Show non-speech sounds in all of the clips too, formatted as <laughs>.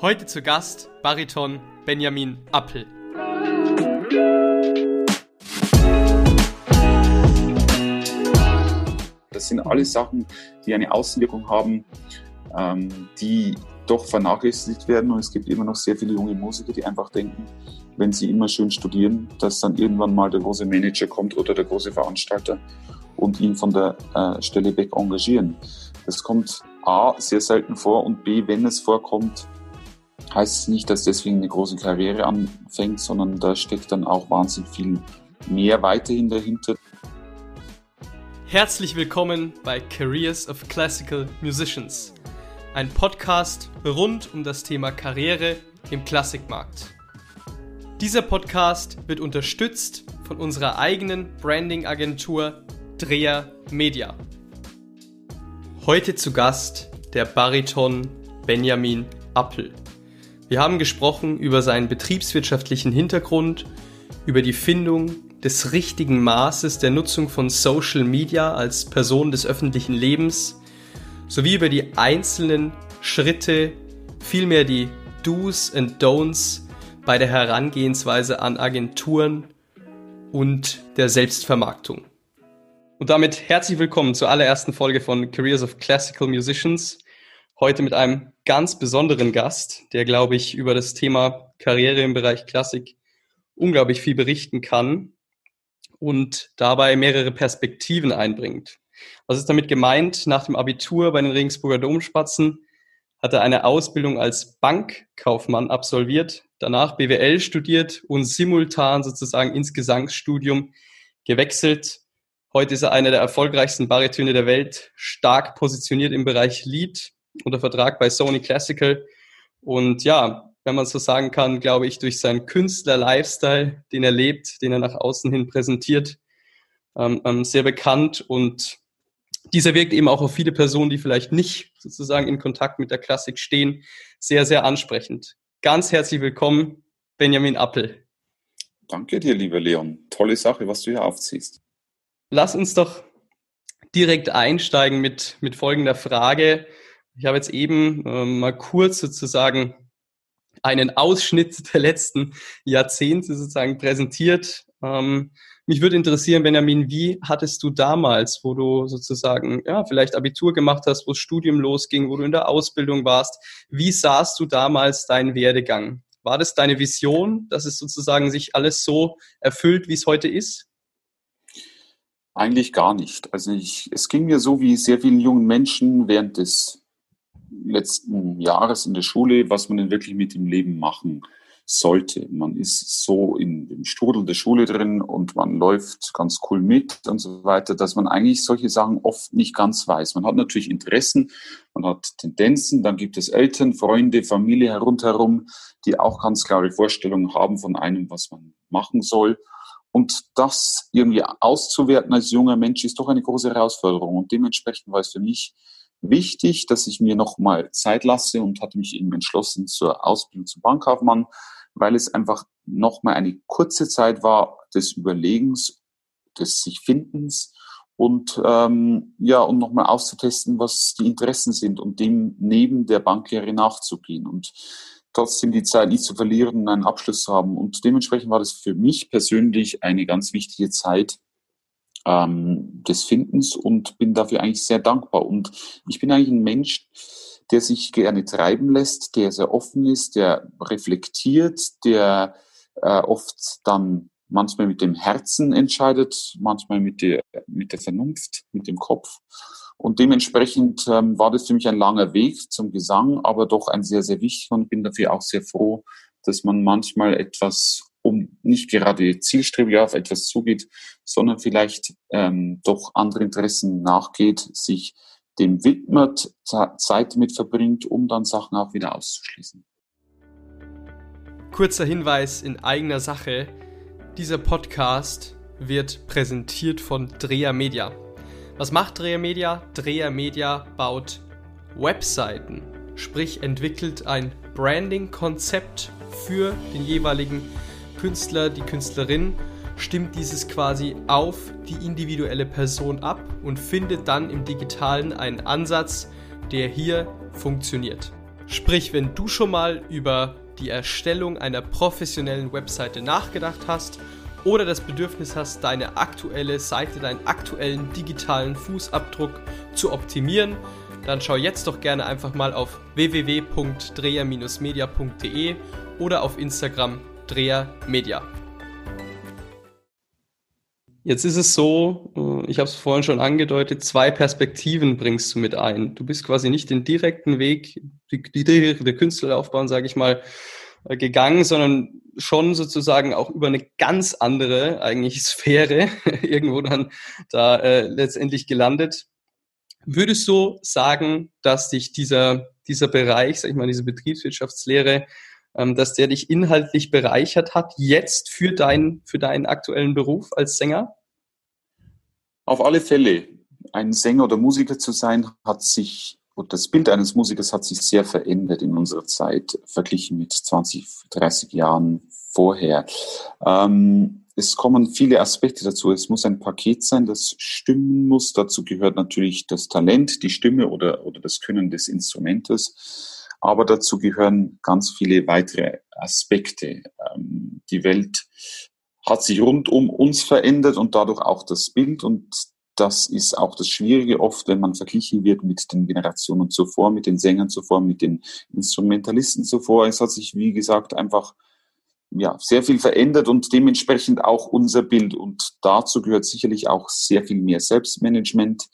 Heute zu Gast Bariton Benjamin Appel. Das sind alles Sachen, die eine Außenwirkung haben, ähm, die doch vernachlässigt werden. Und es gibt immer noch sehr viele junge Musiker, die einfach denken, wenn sie immer schön studieren, dass dann irgendwann mal der große Manager kommt oder der große Veranstalter und ihn von der äh, Stelle weg engagieren. Das kommt A sehr selten vor und B, wenn es vorkommt, heißt es nicht, dass deswegen eine große Karriere anfängt, sondern da steckt dann auch wahnsinnig viel mehr weiterhin dahinter. Herzlich willkommen bei Careers of Classical Musicians, ein Podcast rund um das Thema Karriere im Klassikmarkt. Dieser Podcast wird unterstützt von unserer eigenen Branding-Agentur Dreher Media. Heute zu Gast der Bariton Benjamin Appel. Wir haben gesprochen über seinen betriebswirtschaftlichen Hintergrund, über die Findung des richtigen Maßes der Nutzung von Social Media als Person des öffentlichen Lebens, sowie über die einzelnen Schritte, vielmehr die Do's and Don'ts bei der Herangehensweise an Agenturen und der Selbstvermarktung. Und damit herzlich willkommen zur allerersten Folge von Careers of Classical Musicians. Heute mit einem ganz besonderen Gast, der, glaube ich, über das Thema Karriere im Bereich Klassik unglaublich viel berichten kann und dabei mehrere Perspektiven einbringt. Was ist damit gemeint? Nach dem Abitur bei den Regensburger Domspatzen hat er eine Ausbildung als Bankkaufmann absolviert, danach BWL studiert und simultan sozusagen ins Gesangsstudium gewechselt. Heute ist er einer der erfolgreichsten Baritöne der Welt, stark positioniert im Bereich Lied, unter Vertrag bei Sony Classical. Und ja, wenn man so sagen kann, glaube ich, durch seinen Künstler-Lifestyle, den er lebt, den er nach außen hin präsentiert, ähm, ähm, sehr bekannt. Und dieser wirkt eben auch auf viele Personen, die vielleicht nicht sozusagen in Kontakt mit der Klassik stehen, sehr, sehr ansprechend. Ganz herzlich willkommen, Benjamin Appel. Danke dir, lieber Leon. Tolle Sache, was du hier aufziehst. Lass uns doch direkt einsteigen mit, mit folgender Frage. Ich habe jetzt eben äh, mal kurz sozusagen einen Ausschnitt <laughs> der letzten Jahrzehnte sozusagen präsentiert. Ähm, mich würde interessieren, Benjamin, wie hattest du damals, wo du sozusagen ja vielleicht Abitur gemacht hast, wo das Studium losging, wo du in der Ausbildung warst, wie sahst du damals deinen Werdegang? War das deine Vision, dass es sozusagen sich alles so erfüllt, wie es heute ist? Eigentlich gar nicht. Also ich, es ging mir so wie sehr vielen jungen Menschen während des letzten Jahres in der Schule, was man denn wirklich mit dem Leben machen sollte. Man ist so in dem Strudel der Schule drin und man läuft ganz cool mit und so weiter, dass man eigentlich solche Sachen oft nicht ganz weiß. Man hat natürlich Interessen, man hat Tendenzen, dann gibt es Eltern, Freunde, Familie herumherum, die auch ganz klare Vorstellungen haben von einem, was man machen soll. Und das irgendwie auszuwerten als junger Mensch ist doch eine große Herausforderung. Und dementsprechend war es für mich wichtig, dass ich mir nochmal Zeit lasse und hatte mich eben entschlossen zur Ausbildung zum Bankkaufmann, weil es einfach nochmal eine kurze Zeit war des Überlegens, des sich Findens und ähm, ja und nochmal auszutesten, was die Interessen sind und dem neben der Banklehre nachzugehen und trotzdem die Zeit nicht zu verlieren und einen Abschluss zu haben. Und dementsprechend war das für mich persönlich eine ganz wichtige Zeit, ähm, des Findens und bin dafür eigentlich sehr dankbar. Und ich bin eigentlich ein Mensch, der sich gerne treiben lässt, der sehr offen ist, der reflektiert, der äh, oft dann manchmal mit dem Herzen entscheidet, manchmal mit der, mit der Vernunft, mit dem Kopf. Und dementsprechend ähm, war das für mich ein langer Weg zum Gesang, aber doch ein sehr, sehr wichtiger und bin dafür auch sehr froh, dass man manchmal etwas um nicht gerade zielstrebig auf etwas zugeht, sondern vielleicht ähm, doch andere Interessen nachgeht, sich dem widmet, Zeit mit verbringt, um dann Sachen auch wieder auszuschließen. Kurzer Hinweis in eigener Sache. Dieser Podcast wird präsentiert von Dreher Media. Was macht Dreher Media? Dreher Media baut Webseiten, sprich entwickelt ein Branding-Konzept für den jeweiligen Künstler, die Künstlerin stimmt dieses quasi auf die individuelle Person ab und findet dann im digitalen einen Ansatz, der hier funktioniert. Sprich, wenn du schon mal über die Erstellung einer professionellen Webseite nachgedacht hast oder das Bedürfnis hast, deine aktuelle Seite, deinen aktuellen digitalen Fußabdruck zu optimieren, dann schau jetzt doch gerne einfach mal auf www.dreher-media.de oder auf Instagram drehermedia. Jetzt ist es so, äh, ich habe es vorhin schon angedeutet, zwei Perspektiven bringst du mit ein. Du bist quasi nicht den direkten Weg, die, die direkte Künstlerlaufbahn, sage ich mal, äh, gegangen, sondern schon sozusagen auch über eine ganz andere eigentlich Sphäre <laughs> irgendwo dann da äh, letztendlich gelandet. Würdest du sagen, dass dich dieser, dieser Bereich, sag ich mal, diese Betriebswirtschaftslehre, ähm, dass der dich inhaltlich bereichert hat, jetzt für, dein, für deinen aktuellen Beruf als Sänger? Auf alle Fälle. Ein Sänger oder Musiker zu sein, hat sich, und das Bild eines Musikers hat sich sehr verändert in unserer Zeit, verglichen mit 20, 30 Jahren vorher. Ähm, es kommen viele Aspekte dazu. Es muss ein Paket sein, das stimmen muss. Dazu gehört natürlich das Talent, die Stimme oder, oder das Können des Instrumentes. Aber dazu gehören ganz viele weitere Aspekte. Ähm, die Welt hat sich rund um uns verändert und dadurch auch das Bild. Und das ist auch das Schwierige oft, wenn man verglichen wird mit den Generationen zuvor, mit den Sängern zuvor, mit den Instrumentalisten zuvor. Es hat sich, wie gesagt, einfach ja, sehr viel verändert und dementsprechend auch unser Bild. Und dazu gehört sicherlich auch sehr viel mehr Selbstmanagement.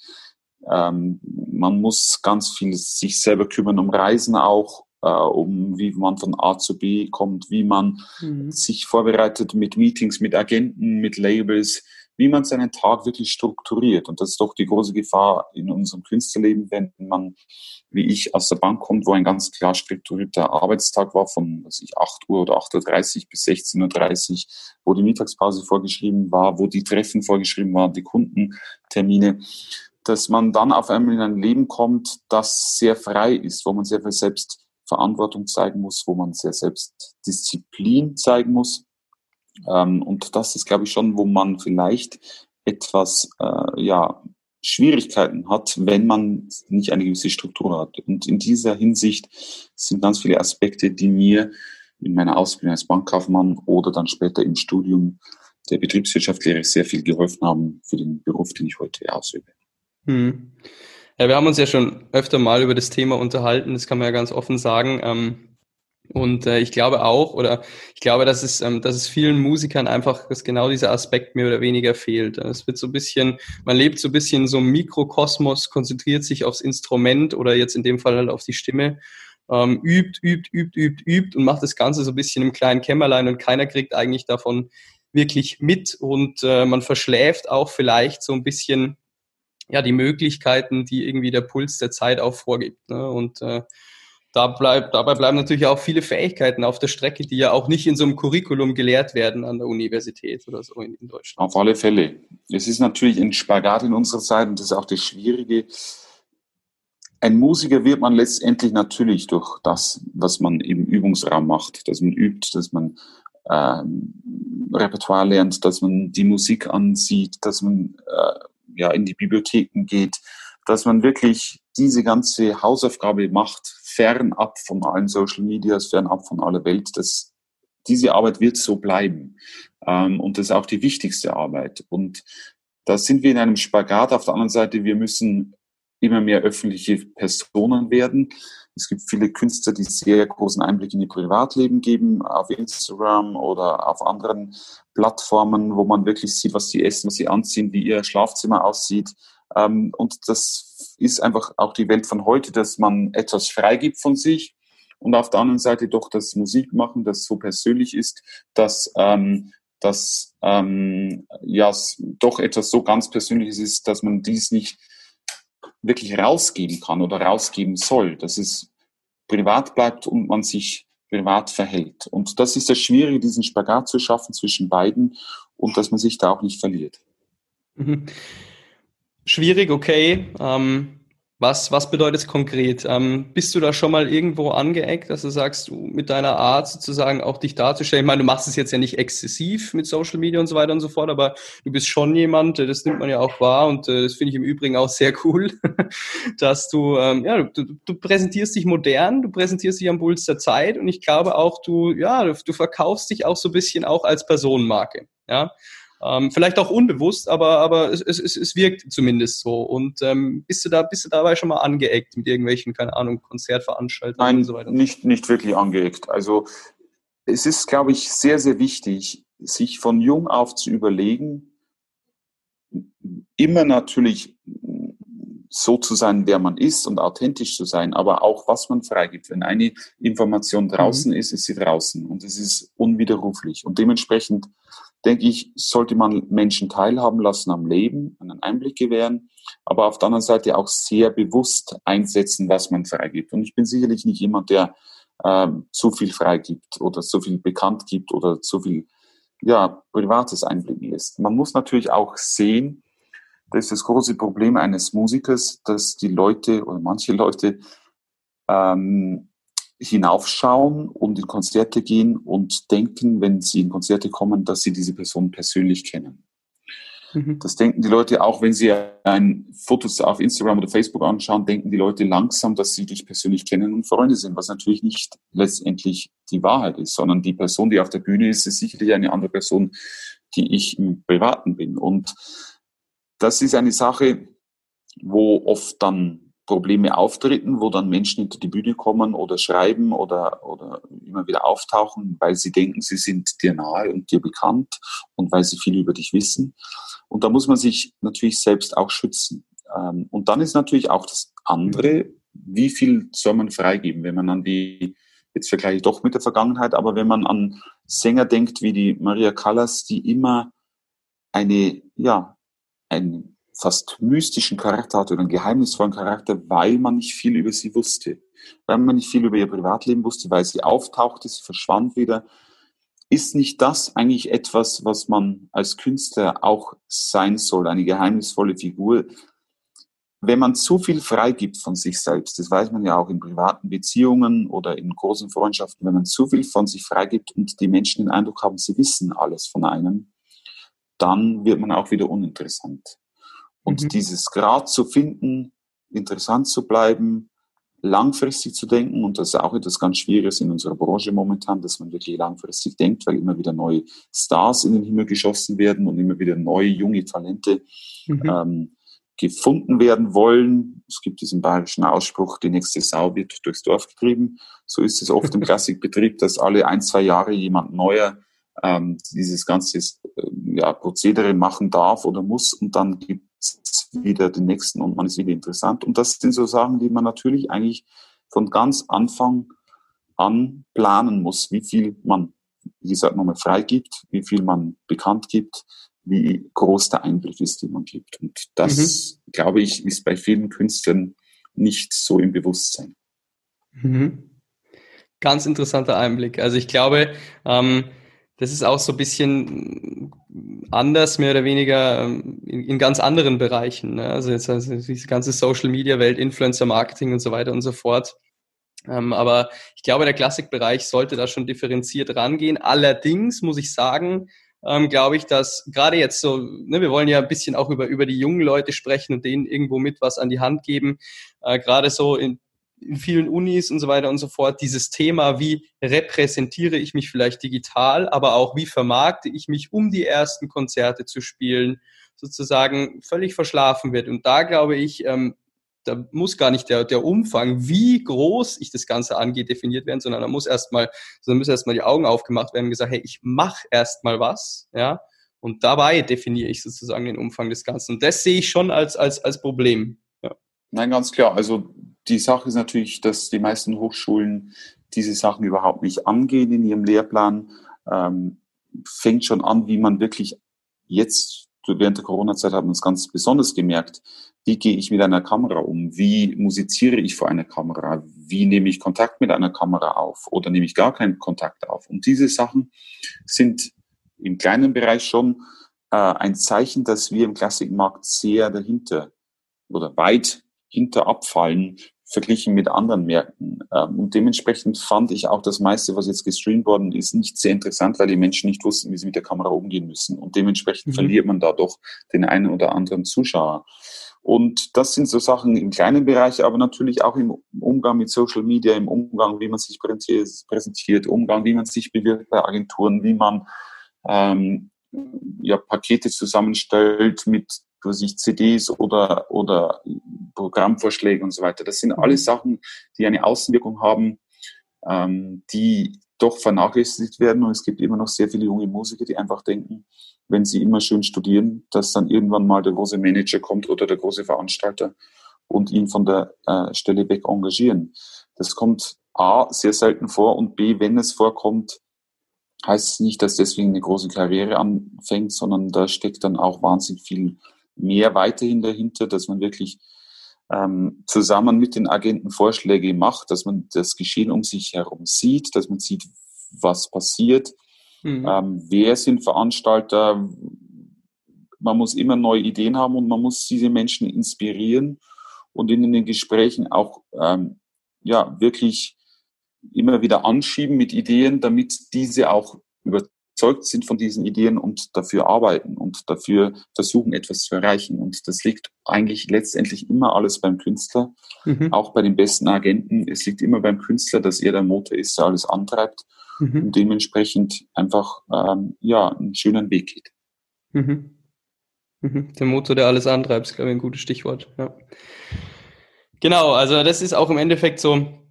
Ähm, man muss ganz viel sich selber kümmern um Reisen auch, äh, um wie man von A zu B kommt, wie man mhm. sich vorbereitet mit Meetings, mit Agenten, mit Labels, wie man seinen Tag wirklich strukturiert. Und das ist doch die große Gefahr in unserem Künstlerleben, wenn man, wie ich, aus der Bank kommt, wo ein ganz klar strukturierter Arbeitstag war, von was ich, 8 Uhr oder 8.30 Uhr bis 16.30 Uhr, wo die Mittagspause vorgeschrieben war, wo die Treffen vorgeschrieben waren, die Kundentermine dass man dann auf einmal in ein Leben kommt, das sehr frei ist, wo man sehr viel selbst Verantwortung zeigen muss, wo man sehr selbst Disziplin zeigen muss. Ähm, und das ist, glaube ich, schon, wo man vielleicht etwas, äh, ja, Schwierigkeiten hat, wenn man nicht eine gewisse Struktur hat. Und in dieser Hinsicht sind ganz viele Aspekte, die mir in meiner Ausbildung als Bankkaufmann oder dann später im Studium der Betriebswirtschaftslehre sehr viel geholfen haben für den Beruf, den ich heute ausübe. Hm. Ja, wir haben uns ja schon öfter mal über das Thema unterhalten, das kann man ja ganz offen sagen. Ähm, und äh, ich glaube auch, oder ich glaube, dass es, ähm, dass es vielen Musikern einfach, dass genau dieser Aspekt mehr oder weniger fehlt. Es wird so ein bisschen, man lebt so ein bisschen so im Mikrokosmos, konzentriert sich aufs Instrument oder jetzt in dem Fall halt auf die Stimme, ähm, übt, übt, übt, übt, übt und macht das Ganze so ein bisschen im kleinen Kämmerlein und keiner kriegt eigentlich davon wirklich mit und äh, man verschläft auch vielleicht so ein bisschen ja, die Möglichkeiten, die irgendwie der Puls der Zeit auch vorgibt. Ne? Und äh, da bleibt, dabei bleiben natürlich auch viele Fähigkeiten auf der Strecke, die ja auch nicht in so einem Curriculum gelehrt werden an der Universität oder so in, in Deutschland. Auf alle Fälle. Es ist natürlich ein Spagat in unserer Zeit und das ist auch das Schwierige. Ein Musiker wird man letztendlich natürlich durch das, was man im Übungsraum macht, dass man übt, dass man ähm, Repertoire lernt, dass man die Musik ansieht, dass man äh, ja, in die Bibliotheken geht, dass man wirklich diese ganze Hausaufgabe macht, fernab von allen Social Medias, fernab von aller Welt. Das, diese Arbeit wird so bleiben. Ähm, und das ist auch die wichtigste Arbeit. Und da sind wir in einem Spagat. Auf der anderen Seite, wir müssen immer mehr öffentliche Personen werden. Es gibt viele Künstler, die sehr großen Einblick in ihr Privatleben geben, auf Instagram oder auf anderen Plattformen, wo man wirklich sieht, was sie essen, was sie anziehen, wie ihr Schlafzimmer aussieht. Ähm, und das ist einfach auch die Welt von heute, dass man etwas freigibt von sich und auf der anderen Seite doch das Musik machen, das so persönlich ist, dass ähm, dass ähm, ja doch etwas so ganz Persönliches ist, dass man dies nicht wirklich rausgeben kann oder rausgeben soll, dass es privat bleibt und man sich privat verhält. Und das ist das Schwierige, diesen Spagat zu schaffen zwischen beiden und dass man sich da auch nicht verliert. Mhm. Schwierig, okay. Ähm, Was, was bedeutet es konkret? Ähm, bist du da schon mal irgendwo angeeckt, dass du sagst, du mit deiner Art sozusagen auch dich darzustellen? Ich meine, du machst es jetzt ja nicht exzessiv mit Social Media und so weiter und so fort, aber du bist schon jemand, äh, das nimmt man ja auch wahr und äh, das finde ich im Übrigen auch sehr cool, <laughs> dass du, ähm, ja, du, du präsentierst dich modern, du präsentierst dich am Puls der Zeit und ich glaube auch, du, ja, du, du verkaufst dich auch so ein bisschen auch als Personenmarke. Ja, ähm, vielleicht auch unbewusst, aber, aber es, es, es wirkt zumindest so. Und ähm, bist du da, bist du dabei schon mal angeeckt mit irgendwelchen, keine Ahnung, Konzertveranstaltungen Nein, und so weiter? Nicht, nicht wirklich angeeckt. Also es ist, glaube ich, sehr, sehr wichtig, sich von jung auf zu überlegen, immer natürlich so zu sein, wer man ist und authentisch zu sein, aber auch was man freigibt. Wenn eine Information draußen mhm. ist, ist sie draußen und es ist unwiderruflich. Und dementsprechend denke ich, sollte man Menschen teilhaben lassen am Leben, einen Einblick gewähren, aber auf der anderen Seite auch sehr bewusst einsetzen, was man freigibt. Und ich bin sicherlich nicht jemand, der äh, zu viel freigibt oder zu viel bekannt gibt oder zu viel ja, Privates einblicken lässt. Man muss natürlich auch sehen, das ist das große Problem eines Musikers, dass die Leute oder manche Leute ähm, hinaufschauen und in Konzerte gehen und denken, wenn sie in Konzerte kommen, dass sie diese Person persönlich kennen. Mhm. Das denken die Leute auch, wenn sie ein Fotos auf Instagram oder Facebook anschauen, denken die Leute langsam, dass sie dich persönlich kennen und Freunde sind, was natürlich nicht letztendlich die Wahrheit ist, sondern die Person, die auf der Bühne ist, ist sicherlich eine andere Person, die ich im Privaten bin. Und das ist eine Sache, wo oft dann Probleme auftreten, wo dann Menschen hinter die Bühne kommen oder schreiben oder, oder immer wieder auftauchen, weil sie denken, sie sind dir nahe und dir bekannt und weil sie viel über dich wissen. Und da muss man sich natürlich selbst auch schützen. Ähm, und dann ist natürlich auch das andere, wie viel soll man freigeben, wenn man an die, jetzt vergleiche ich doch mit der Vergangenheit, aber wenn man an Sänger denkt wie die Maria Callas, die immer eine, ja, ein fast mystischen Charakter hatte oder einen geheimnisvollen Charakter, weil man nicht viel über sie wusste. Weil man nicht viel über ihr Privatleben wusste, weil sie auftauchte, sie verschwand wieder. Ist nicht das eigentlich etwas, was man als Künstler auch sein soll, eine geheimnisvolle Figur? Wenn man zu viel freigibt von sich selbst, das weiß man ja auch in privaten Beziehungen oder in großen Freundschaften, wenn man zu viel von sich freigibt und die Menschen den Eindruck haben, sie wissen alles von einem, dann wird man auch wieder uninteressant. Und mhm. dieses Grad zu finden, interessant zu bleiben, langfristig zu denken, und das ist auch etwas ganz Schwieriges in unserer Branche momentan, dass man wirklich langfristig denkt, weil immer wieder neue Stars in den Himmel geschossen werden und immer wieder neue junge Talente mhm. ähm, gefunden werden wollen. Es gibt diesen bayerischen Ausspruch, die nächste Sau wird durchs Dorf getrieben. So ist es oft im <laughs> Klassikbetrieb, dass alle ein, zwei Jahre jemand neuer ähm, dieses ganze äh, ja, Prozedere machen darf oder muss und dann gibt wieder den nächsten und man ist wieder interessant. Und das sind so Sachen, die man natürlich eigentlich von ganz Anfang an planen muss, wie viel man, wie gesagt, nochmal freigibt, wie viel man bekannt gibt, wie groß der Einblick ist, den man gibt. Und das, mhm. glaube ich, ist bei vielen Künstlern nicht so im Bewusstsein. Mhm. Ganz interessanter Einblick. Also ich glaube, ähm, das ist auch so ein bisschen anders, mehr oder weniger ähm, in, in ganz anderen Bereichen. Ne? Also jetzt also diese ganze Social Media Welt, Influencer Marketing und so weiter und so fort. Ähm, aber ich glaube, der Klassikbereich sollte da schon differenziert rangehen. Allerdings muss ich sagen, ähm, glaube ich, dass gerade jetzt so, ne, wir wollen ja ein bisschen auch über, über die jungen Leute sprechen und denen irgendwo mit was an die Hand geben. Äh, gerade so in, in vielen Unis und so weiter und so fort dieses Thema, wie repräsentiere ich mich vielleicht digital, aber auch wie vermarkte ich mich, um die ersten Konzerte zu spielen, sozusagen völlig verschlafen wird. Und da glaube ich, ähm, da muss gar nicht der, der Umfang, wie groß ich das Ganze angeht, definiert werden, sondern da muss erstmal, sondern müssen erstmal die Augen aufgemacht werden und gesagt, hey, ich mache erstmal was, ja, und dabei definiere ich sozusagen den Umfang des Ganzen. Und das sehe ich schon als, als, als Problem. Nein, ganz klar. Also die Sache ist natürlich, dass die meisten Hochschulen diese Sachen überhaupt nicht angehen in ihrem Lehrplan. Ähm, fängt schon an, wie man wirklich jetzt während der Corona-Zeit haben wir uns ganz besonders gemerkt, wie gehe ich mit einer Kamera um? Wie musiziere ich vor einer Kamera? Wie nehme ich Kontakt mit einer Kamera auf? Oder nehme ich gar keinen Kontakt auf? Und diese Sachen sind im kleinen Bereich schon äh, ein Zeichen, dass wir im Klassikmarkt sehr dahinter oder weit hinter abfallen, verglichen mit anderen Märkten. Ähm, und dementsprechend fand ich auch das meiste, was jetzt gestreamt worden ist, nicht sehr interessant, weil die Menschen nicht wussten, wie sie mit der Kamera umgehen müssen. Und dementsprechend mhm. verliert man da doch den einen oder anderen Zuschauer. Und das sind so Sachen im kleinen Bereich, aber natürlich auch im Umgang mit Social Media, im Umgang, wie man sich präsentiert, Umgang, wie man sich bewirbt bei Agenturen, wie man ähm, ja, Pakete zusammenstellt mit was ich, CDs oder, oder Programmvorschläge und so weiter. Das sind mhm. alles Sachen, die eine Außenwirkung haben, ähm, die doch vernachlässigt werden. Und es gibt immer noch sehr viele junge Musiker, die einfach denken, wenn sie immer schön studieren, dass dann irgendwann mal der große Manager kommt oder der große Veranstalter und ihn von der äh, Stelle weg engagieren. Das kommt A sehr selten vor und B, wenn es vorkommt, heißt es nicht, dass deswegen eine große Karriere anfängt, sondern da steckt dann auch wahnsinnig viel mehr weiterhin dahinter, dass man wirklich ähm, zusammen mit den Agenten Vorschläge macht, dass man das Geschehen um sich herum sieht, dass man sieht, was passiert, mhm. ähm, wer sind Veranstalter. Man muss immer neue Ideen haben und man muss diese Menschen inspirieren und in den Gesprächen auch ähm, ja wirklich immer wieder anschieben mit Ideen, damit diese auch überzeugt sind von diesen Ideen und dafür arbeiten und dafür versuchen, etwas zu erreichen. Und das liegt eigentlich letztendlich immer alles beim Künstler, mhm. auch bei den besten Agenten. Es liegt immer beim Künstler, dass er der Motor ist, der alles antreibt mhm. und dementsprechend einfach ähm, ja einen schönen Weg geht. Mhm. mhm. Der Motor, der alles antreibt, ist, glaube ich, ein gutes Stichwort. Ja. Genau, also das ist auch im Endeffekt so,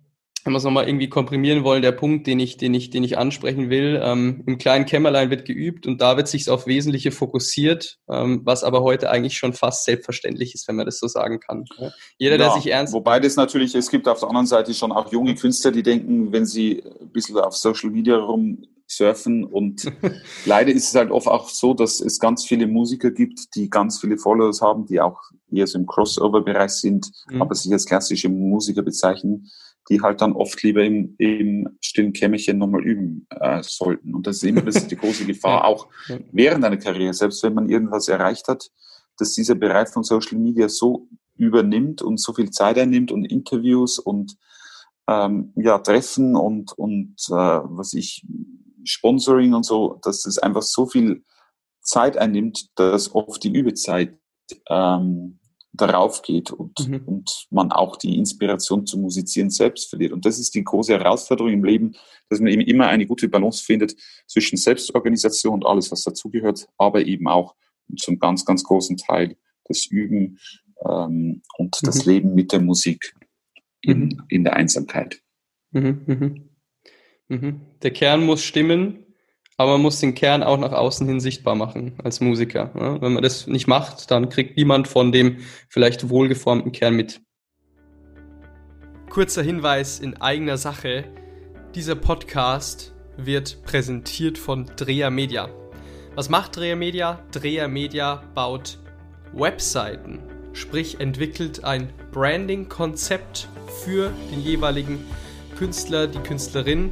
wenn wir es nochmal irgendwie komprimieren wollen, der Punkt, den ich, den ich, den ich ansprechen will. Ähm, Im kleinen Kämmerlein wird geübt und da wird sich auf Wesentliche fokussiert, ähm, was aber heute eigentlich schon fast selbstverständlich ist, wenn man das so sagen kann. Jeder, ja, der sich ernst. Wobei das natürlich, es gibt auf der anderen Seite schon auch junge Künstler, die denken, wenn sie ein bisschen auf Social Media rumsurfen und <laughs> leider ist es halt oft auch so, dass es ganz viele Musiker gibt, die ganz viele Followers haben, die auch eher so im Crossover-Bereich sind, mhm. aber sich als klassische Musiker bezeichnen die halt dann oft lieber im, im stillen Kämmerchen nochmal üben äh, sollten. Und das ist immer das ist die große <laughs> Gefahr, auch während einer Karriere, selbst wenn man irgendwas erreicht hat, dass dieser Bereich von Social Media so übernimmt und so viel Zeit einnimmt und Interviews und ähm, ja, Treffen und, und äh, was ich, Sponsoring und so, dass es einfach so viel Zeit einnimmt, dass oft die Übezeit ähm, darauf geht und, mhm. und man auch die Inspiration zum Musizieren selbst verliert. Und das ist die große Herausforderung im Leben, dass man eben immer eine gute Balance findet zwischen Selbstorganisation und alles, was dazugehört, aber eben auch zum ganz, ganz großen Teil das Üben ähm, und mhm. das Leben mit der Musik in, mhm. in der Einsamkeit. Mhm, mhm. Mhm. Der Kern muss stimmen aber man muss den Kern auch nach außen hin sichtbar machen als Musiker. Ja? Wenn man das nicht macht, dann kriegt niemand von dem vielleicht wohlgeformten Kern mit. Kurzer Hinweis in eigener Sache. Dieser Podcast wird präsentiert von Dreher Media. Was macht Dreher Media? Dreher Media baut Webseiten, sprich entwickelt ein Branding-Konzept für den jeweiligen Künstler, die Künstlerin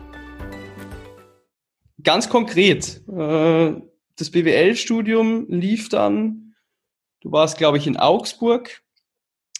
Ganz konkret, äh, das BWL-Studium lief dann, du warst, glaube ich, in Augsburg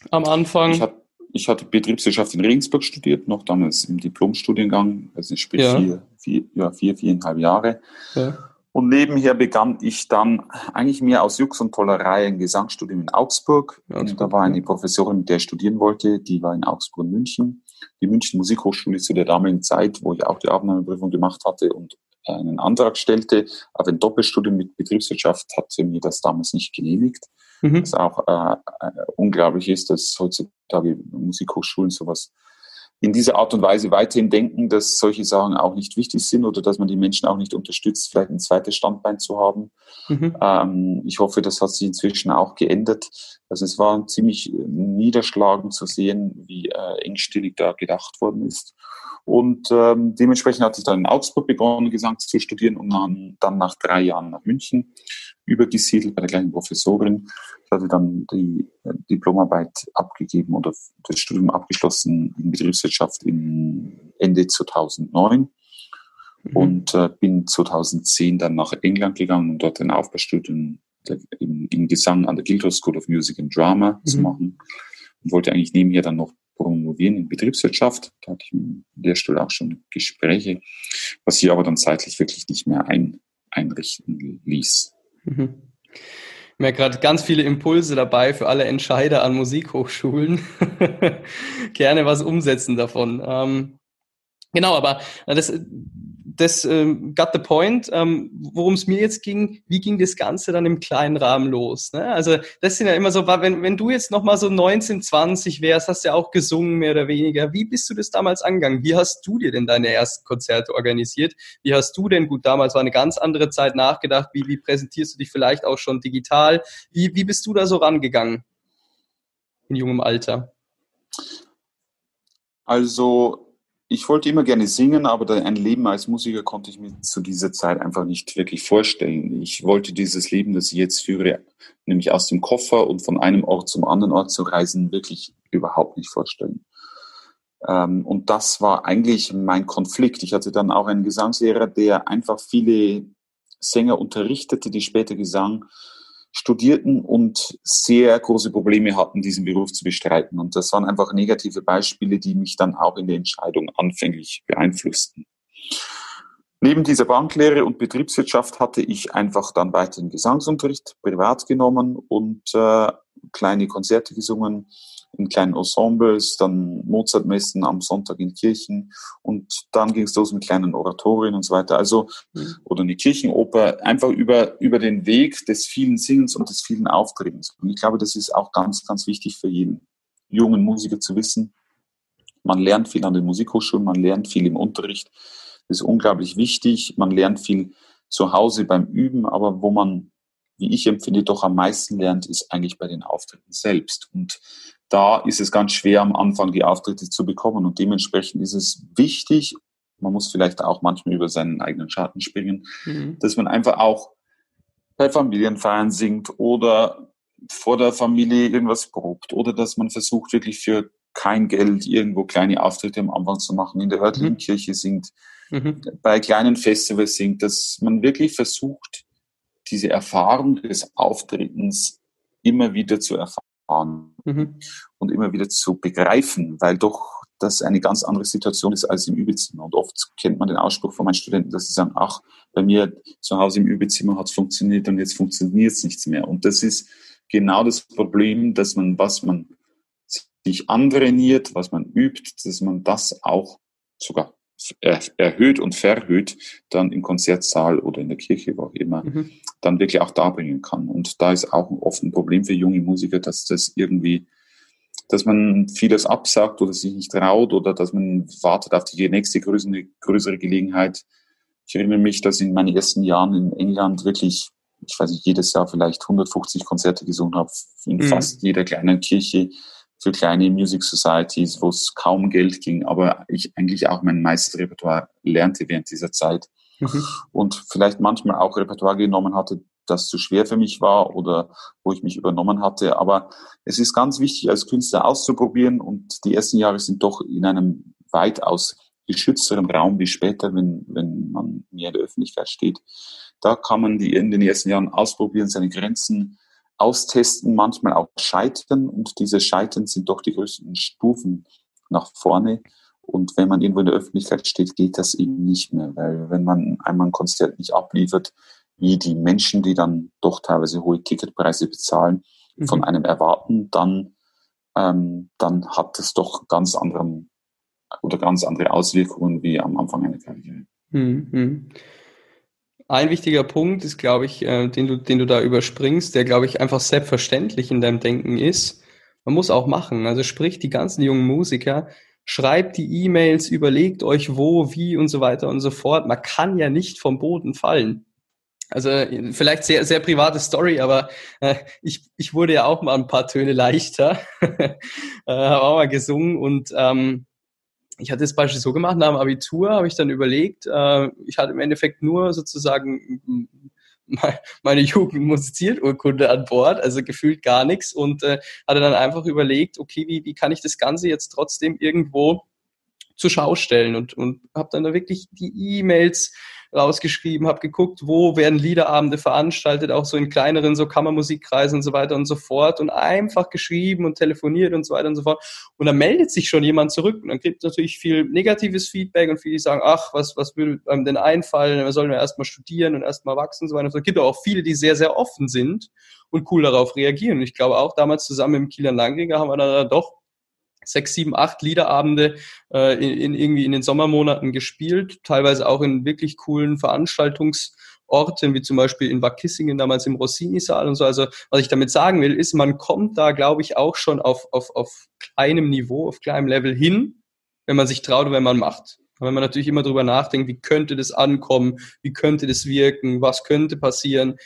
am Anfang. Ich, hab, ich hatte Betriebswirtschaft in Regensburg studiert, noch damals im Diplomstudiengang, also sprich ja. vier, vier, ja, vier, viereinhalb Jahre. Ja. Und nebenher begann ich dann eigentlich mehr aus Jux und Tollerei ein Gesangsstudium in Augsburg. Augsburg da war eine Professorin, mit der ich studieren wollte, die war in Augsburg und München. Die München Musikhochschule zu der damaligen Zeit, wo ich auch die Aufnahmeprüfung gemacht hatte und einen Antrag stellte, aber ein Doppelstudium mit Betriebswirtschaft hatte mir das damals nicht genehmigt. Mhm. Was auch äh, äh, unglaublich ist, dass heutzutage Musikhochschulen sowas in dieser Art und Weise weiterhin denken, dass solche Sachen auch nicht wichtig sind oder dass man die Menschen auch nicht unterstützt, vielleicht ein zweites Standbein zu haben. Mhm. Ähm, ich hoffe, das hat sich inzwischen auch geändert. Also es war ziemlich niederschlagend zu sehen, wie äh, engstirnig da gedacht worden ist. Und ähm, dementsprechend hatte ich dann in Augsburg begonnen, Gesang zu studieren und dann, dann nach drei Jahren nach München übergesiedelt bei der gleichen Professorin. Ich hatte dann die äh, Diplomarbeit abgegeben oder das Studium abgeschlossen in Betriebswirtschaft im Ende 2009 mhm. und äh, bin 2010 dann nach England gegangen, um dort ein Aufbaustudium im, im Gesang an der Guildhall School of Music and Drama mhm. zu machen und wollte eigentlich nebenher dann noch promovieren in Betriebswirtschaft. Da hatte ich an der Stelle auch schon Gespräche, was sich aber dann zeitlich wirklich nicht mehr ein, einrichten ließ. Mhm. Ich merke gerade ganz viele Impulse dabei für alle Entscheider an Musikhochschulen. <laughs> Gerne was umsetzen davon. Ähm, genau, aber das, das ähm, got the point. Ähm, Worum es mir jetzt ging, wie ging das Ganze dann im kleinen Rahmen los? Ne? Also das sind ja immer so, wenn, wenn du jetzt noch mal so 19, 20 wärst, hast du ja auch gesungen, mehr oder weniger. Wie bist du das damals angegangen? Wie hast du dir denn deine ersten Konzerte organisiert? Wie hast du denn, gut, damals war eine ganz andere Zeit nachgedacht, wie, wie präsentierst du dich vielleicht auch schon digital? Wie, wie bist du da so rangegangen in jungem Alter? Also ich wollte immer gerne singen, aber ein Leben als Musiker konnte ich mir zu dieser Zeit einfach nicht wirklich vorstellen. Ich wollte dieses Leben, das ich jetzt führe, nämlich aus dem Koffer und von einem Ort zum anderen Ort zu reisen, wirklich überhaupt nicht vorstellen. Ähm, und das war eigentlich mein Konflikt. Ich hatte dann auch einen Gesangslehrer, der einfach viele Sänger unterrichtete, die später Gesang studierten und sehr große Probleme hatten, diesen Beruf zu bestreiten. Und das waren einfach negative Beispiele, die mich dann auch in der Entscheidung anfänglich beeinflussten. Neben dieser Banklehre und Betriebswirtschaft hatte ich einfach dann weiterhin Gesangsunterricht privat genommen und äh, kleine Konzerte gesungen in kleinen Ensembles, dann Mozartmessen am Sonntag in Kirchen und dann ging es los mit kleinen Oratorien und so weiter. Also, mhm. oder eine Kirchenoper, einfach über, über den Weg des vielen Singens und des vielen Auftretens. Und ich glaube, das ist auch ganz, ganz wichtig für jeden jungen Musiker zu wissen. Man lernt viel an den Musikhochschulen, man lernt viel im Unterricht. Das ist unglaublich wichtig. Man lernt viel zu Hause beim Üben, aber wo man wie ich empfinde, doch am meisten lernt, ist eigentlich bei den Auftritten selbst. Und da ist es ganz schwer, am Anfang die Auftritte zu bekommen. Und dementsprechend ist es wichtig, man muss vielleicht auch manchmal über seinen eigenen Schatten springen, mhm. dass man einfach auch bei Familienfeiern singt oder vor der Familie irgendwas probt oder dass man versucht, wirklich für kein Geld irgendwo kleine Auftritte am Anfang zu machen, in der örtlichen mhm. Kirche singt, mhm. bei kleinen Festivals singt, dass man wirklich versucht, diese Erfahrung des Auftretens immer wieder zu erfahren mhm. und immer wieder zu begreifen, weil doch das eine ganz andere Situation ist als im Übezimmer. Und oft kennt man den Ausspruch von meinen Studenten, dass sie sagen, ach, bei mir zu Hause im Übezimmer hat es funktioniert und jetzt funktioniert es nichts mehr. Und das ist genau das Problem, dass man, was man sich antrainiert, was man übt, dass man das auch sogar erhöht und verhöht dann im Konzertsaal oder in der Kirche, wo auch immer, mhm. dann wirklich auch darbringen kann. Und da ist auch oft ein Problem für junge Musiker, dass das irgendwie, dass man vieles absagt oder sich nicht traut oder dass man wartet auf die nächste größere, größere Gelegenheit. Ich erinnere mich, dass in meinen ersten Jahren in England wirklich, ich weiß nicht, jedes Jahr vielleicht 150 Konzerte gesungen habe, in mhm. fast jeder kleinen Kirche für kleine Music Societies, wo es kaum Geld ging, aber ich eigentlich auch mein meistes Repertoire lernte während dieser Zeit mhm. und vielleicht manchmal auch Repertoire genommen hatte, das zu schwer für mich war oder wo ich mich übernommen hatte. Aber es ist ganz wichtig, als Künstler auszuprobieren und die ersten Jahre sind doch in einem weitaus geschützteren Raum wie später, wenn, wenn man mehr in der Öffentlichkeit steht. Da kann man die in den ersten Jahren ausprobieren, seine Grenzen austesten, manchmal auch scheitern und diese Scheitern sind doch die größten Stufen nach vorne. Und wenn man irgendwo in der Öffentlichkeit steht, geht das eben nicht mehr, weil wenn man einmal ein Konzert nicht abliefert, wie die Menschen, die dann doch teilweise hohe Ticketpreise bezahlen, mhm. von einem erwarten, dann, ähm, dann hat es doch ganz anderen oder ganz andere Auswirkungen wie am Anfang einer Karriere. Mhm. Ein wichtiger Punkt ist, glaube ich, äh, den, du, den du da überspringst, der, glaube ich, einfach selbstverständlich in deinem Denken ist. Man muss auch machen. Also sprich, die ganzen jungen Musiker, schreibt die E-Mails, überlegt euch wo, wie und so weiter und so fort. Man kann ja nicht vom Boden fallen. Also vielleicht sehr, sehr private Story, aber äh, ich, ich wurde ja auch mal ein paar Töne leichter, <laughs> äh, habe auch mal gesungen und ähm, ich hatte das Beispiel so gemacht, nach dem Abitur habe ich dann überlegt, äh, ich hatte im Endeffekt nur sozusagen <laughs> meine Jugend musiziert Urkunde an Bord, also gefühlt gar nichts und äh, hatte dann einfach überlegt, okay, wie, wie kann ich das Ganze jetzt trotzdem irgendwo zur Schau stellen und, und habe dann da wirklich die E-Mails rausgeschrieben, habe geguckt, wo werden Liederabende veranstaltet, auch so in kleineren so Kammermusikkreisen und so weiter und so fort und einfach geschrieben und telefoniert und so weiter und so fort. Und dann meldet sich schon jemand zurück und dann gibt es natürlich viel negatives Feedback und viele sagen, ach, was, was würde einem denn einfallen? Wir sollen ja erstmal studieren und erstmal wachsen und so weiter. Es gibt auch viele, die sehr, sehr offen sind und cool darauf reagieren. Und ich glaube auch damals zusammen mit dem Kieler Langringer haben wir dann doch sechs, sieben, acht Liederabende äh, in, in, irgendwie in den Sommermonaten gespielt, teilweise auch in wirklich coolen Veranstaltungsorten, wie zum Beispiel in Bad Kissingen, damals im Rossini-Saal und so. Also was ich damit sagen will, ist, man kommt da, glaube ich, auch schon auf, auf, auf kleinem Niveau, auf kleinem Level hin, wenn man sich traut und wenn man macht. wenn man natürlich immer drüber nachdenkt, wie könnte das ankommen, wie könnte das wirken, was könnte passieren,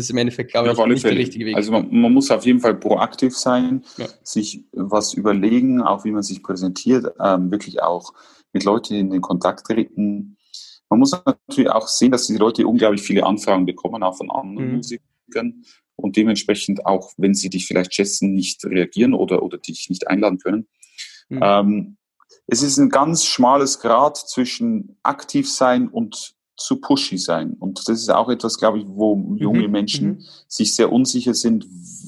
das ist im Endeffekt, glaube ja, ich, nicht der richtige Weg. Also man, man, muss auf jeden Fall proaktiv sein, ja. sich was überlegen, auch wie man sich präsentiert, ähm, wirklich auch mit Leuten in den Kontakt treten. Man muss natürlich auch sehen, dass die Leute unglaublich viele Anfragen bekommen, auch von anderen mhm. Musikern und dementsprechend auch, wenn sie dich vielleicht schätzen, nicht reagieren oder, oder dich nicht einladen können. Mhm. Ähm, es ist ein ganz schmales Grad zwischen aktiv sein und zu pushy sein. Und das ist auch etwas, glaube ich, wo junge mhm. Menschen mhm. sich sehr unsicher sind,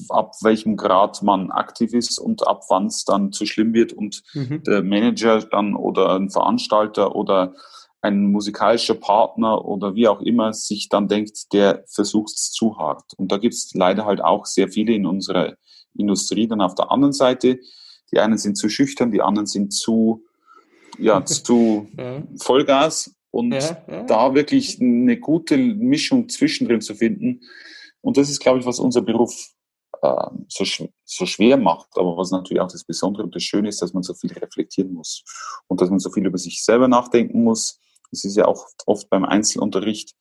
ab welchem Grad man aktiv ist und ab wann es dann zu schlimm wird und mhm. der Manager dann oder ein Veranstalter oder ein musikalischer Partner oder wie auch immer sich dann denkt, der versucht es zu hart. Und da gibt es leider halt auch sehr viele in unserer Industrie dann auf der anderen Seite. Die einen sind zu schüchtern, die anderen sind zu, ja, <laughs> zu ja. Vollgas und ja, ja. da wirklich eine gute Mischung zwischendrin zu finden. Und das ist, glaube ich, was unser Beruf äh, so, so schwer macht, aber was natürlich auch das Besondere und das Schöne ist, dass man so viel reflektieren muss und dass man so viel über sich selber nachdenken muss. Es ist ja auch oft beim Einzelunterricht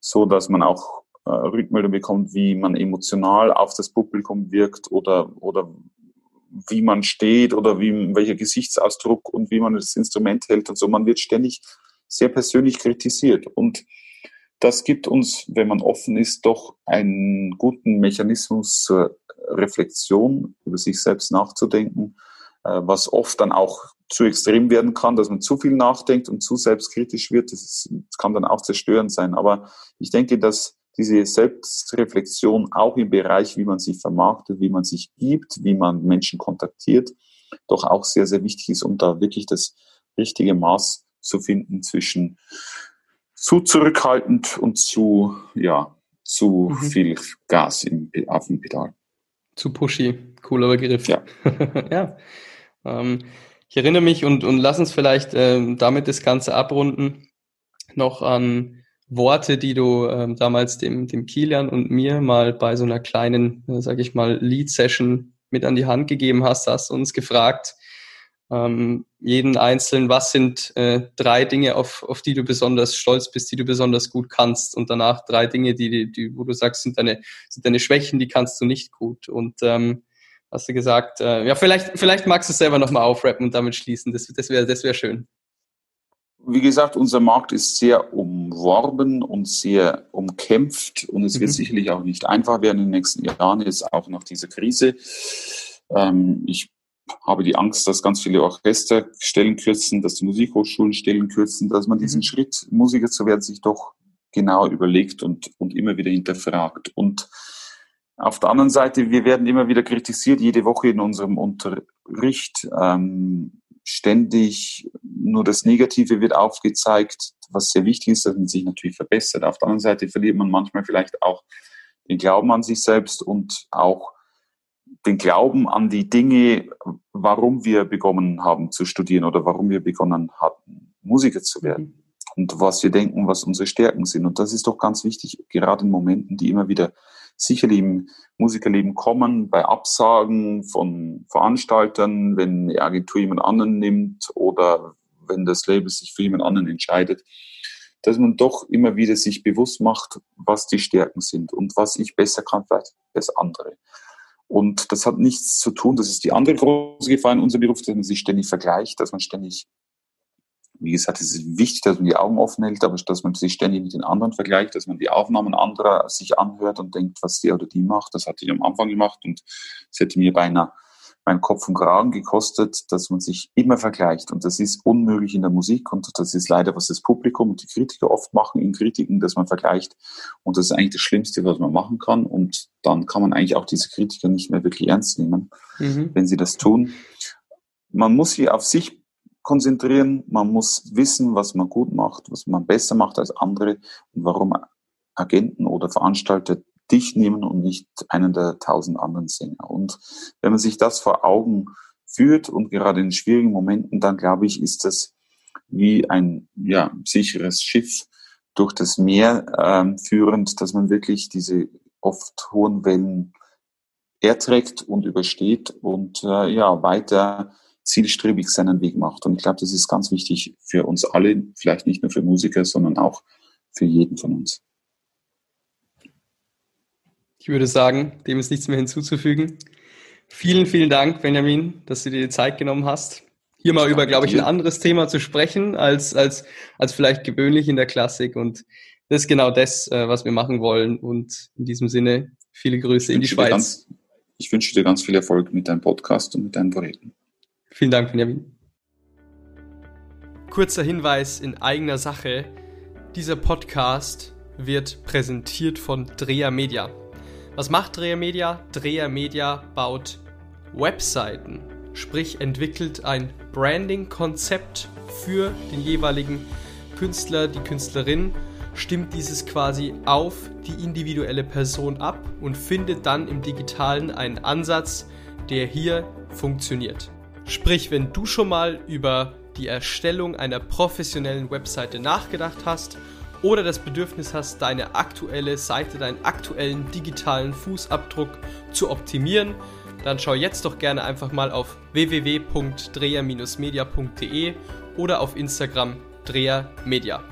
so, dass man auch äh, Rückmeldung bekommt, wie man emotional auf das Publikum wirkt oder, oder wie man steht oder wie, welcher Gesichtsausdruck und wie man das Instrument hält und so. Man wird ständig sehr persönlich kritisiert. Und das gibt uns, wenn man offen ist, doch einen guten Mechanismus zur Reflexion, über sich selbst nachzudenken, äh, was oft dann auch zu extrem werden kann, dass man zu viel nachdenkt und zu selbstkritisch wird. Das, ist, das kann dann auch zerstörend sein. Aber ich denke, dass diese Selbstreflexion auch im Bereich, wie man sich vermarktet, wie man sich gibt, wie man Menschen kontaktiert, doch auch sehr, sehr wichtig ist, um da wirklich das richtige Maß zu finden zwischen zu zurückhaltend und zu, ja, zu mhm. viel Gas im, auf dem Pedal. Zu pushy, cooler Begriff. Ja. <laughs> ja. Ähm, ich erinnere mich und, und lass uns vielleicht ähm, damit das Ganze abrunden, noch an Worte, die du ähm, damals dem, dem Kilian und mir mal bei so einer kleinen, äh, sag ich mal, Lead-Session mit an die Hand gegeben hast, hast du uns gefragt, ähm, jeden einzelnen, was sind äh, drei Dinge, auf, auf die du besonders stolz bist, die du besonders gut kannst und danach drei Dinge, die, die, wo du sagst, sind deine, sind deine Schwächen, die kannst du nicht gut. Und ähm, hast du gesagt, äh, ja, vielleicht, vielleicht magst du es selber nochmal aufrappen und damit schließen. Das, das wäre das wär schön. Wie gesagt, unser Markt ist sehr umworben und sehr umkämpft und es wird mhm. sicherlich auch nicht einfach werden in den nächsten Jahren, jetzt auch nach dieser Krise. Ähm, ich habe die Angst, dass ganz viele Orchester Stellen kürzen, dass die Musikhochschulen Stellen kürzen, dass man diesen mhm. Schritt, Musiker zu werden, sich doch genau überlegt und, und immer wieder hinterfragt. Und auf der anderen Seite, wir werden immer wieder kritisiert, jede Woche in unserem Unterricht. Ähm, ständig nur das Negative wird aufgezeigt, was sehr wichtig ist, dass man sich natürlich verbessert. Auf der anderen Seite verliert man manchmal vielleicht auch den Glauben an sich selbst und auch den Glauben an die Dinge, warum wir begonnen haben zu studieren oder warum wir begonnen hatten, Musiker zu werden. Mhm. Und was wir denken, was unsere Stärken sind. Und das ist doch ganz wichtig, gerade in Momenten, die immer wieder sicherlich im Musikerleben kommen, bei Absagen von Veranstaltern, wenn eine Agentur jemand anderen nimmt oder wenn das Label sich für jemand anderen entscheidet, dass man doch immer wieder sich bewusst macht, was die Stärken sind und was ich besser kann vielleicht als andere. Und das hat nichts zu tun, das ist die andere große Gefahr in unserem Beruf, dass man sich ständig vergleicht, dass man ständig wie gesagt, es ist wichtig, dass man die Augen offen hält, aber dass man sich ständig mit den anderen vergleicht, dass man die Aufnahmen anderer sich anhört und denkt, was der oder die macht. Das hatte ich am Anfang gemacht und es hätte mir beinahe meinen Kopf und Kragen gekostet, dass man sich immer vergleicht. Und das ist unmöglich in der Musik und das ist leider, was das Publikum und die Kritiker oft machen in Kritiken, dass man vergleicht. Und das ist eigentlich das Schlimmste, was man machen kann. Und dann kann man eigentlich auch diese Kritiker nicht mehr wirklich ernst nehmen, mhm. wenn sie das tun. Man muss sie auf sich konzentrieren. Man muss wissen, was man gut macht, was man besser macht als andere und warum Agenten oder Veranstalter dich nehmen und nicht einen der tausend anderen Sänger. Und wenn man sich das vor Augen führt und gerade in schwierigen Momenten, dann glaube ich, ist das wie ein ja, sicheres Schiff durch das Meer ähm, führend, dass man wirklich diese oft hohen Wellen erträgt und übersteht und äh, ja weiter zielstrebig seinen Weg macht. Und ich glaube, das ist ganz wichtig für uns alle, vielleicht nicht nur für Musiker, sondern auch für jeden von uns. Ich würde sagen, dem ist nichts mehr hinzuzufügen. Vielen, vielen Dank, Benjamin, dass du dir die Zeit genommen hast, hier mal über, glaube ich, ein anderes Thema zu sprechen, als, als, als vielleicht gewöhnlich in der Klassik. Und das ist genau das, äh, was wir machen wollen. Und in diesem Sinne, viele Grüße in die Schweiz. Ganz, ich wünsche dir ganz viel Erfolg mit deinem Podcast und mit deinen Projekten. Vielen Dank, Benjamin. Kurzer Hinweis in eigener Sache. Dieser Podcast wird präsentiert von Dreher Media. Was macht Dreher Media? Dreher Media baut Webseiten, sprich entwickelt ein Branding-Konzept für den jeweiligen Künstler, die Künstlerin, stimmt dieses quasi auf die individuelle Person ab und findet dann im digitalen einen Ansatz, der hier funktioniert. Sprich, wenn du schon mal über die Erstellung einer professionellen Webseite nachgedacht hast oder das Bedürfnis hast, deine aktuelle Seite, deinen aktuellen digitalen Fußabdruck zu optimieren, dann schau jetzt doch gerne einfach mal auf www.dreher-media.de oder auf Instagram drehermedia.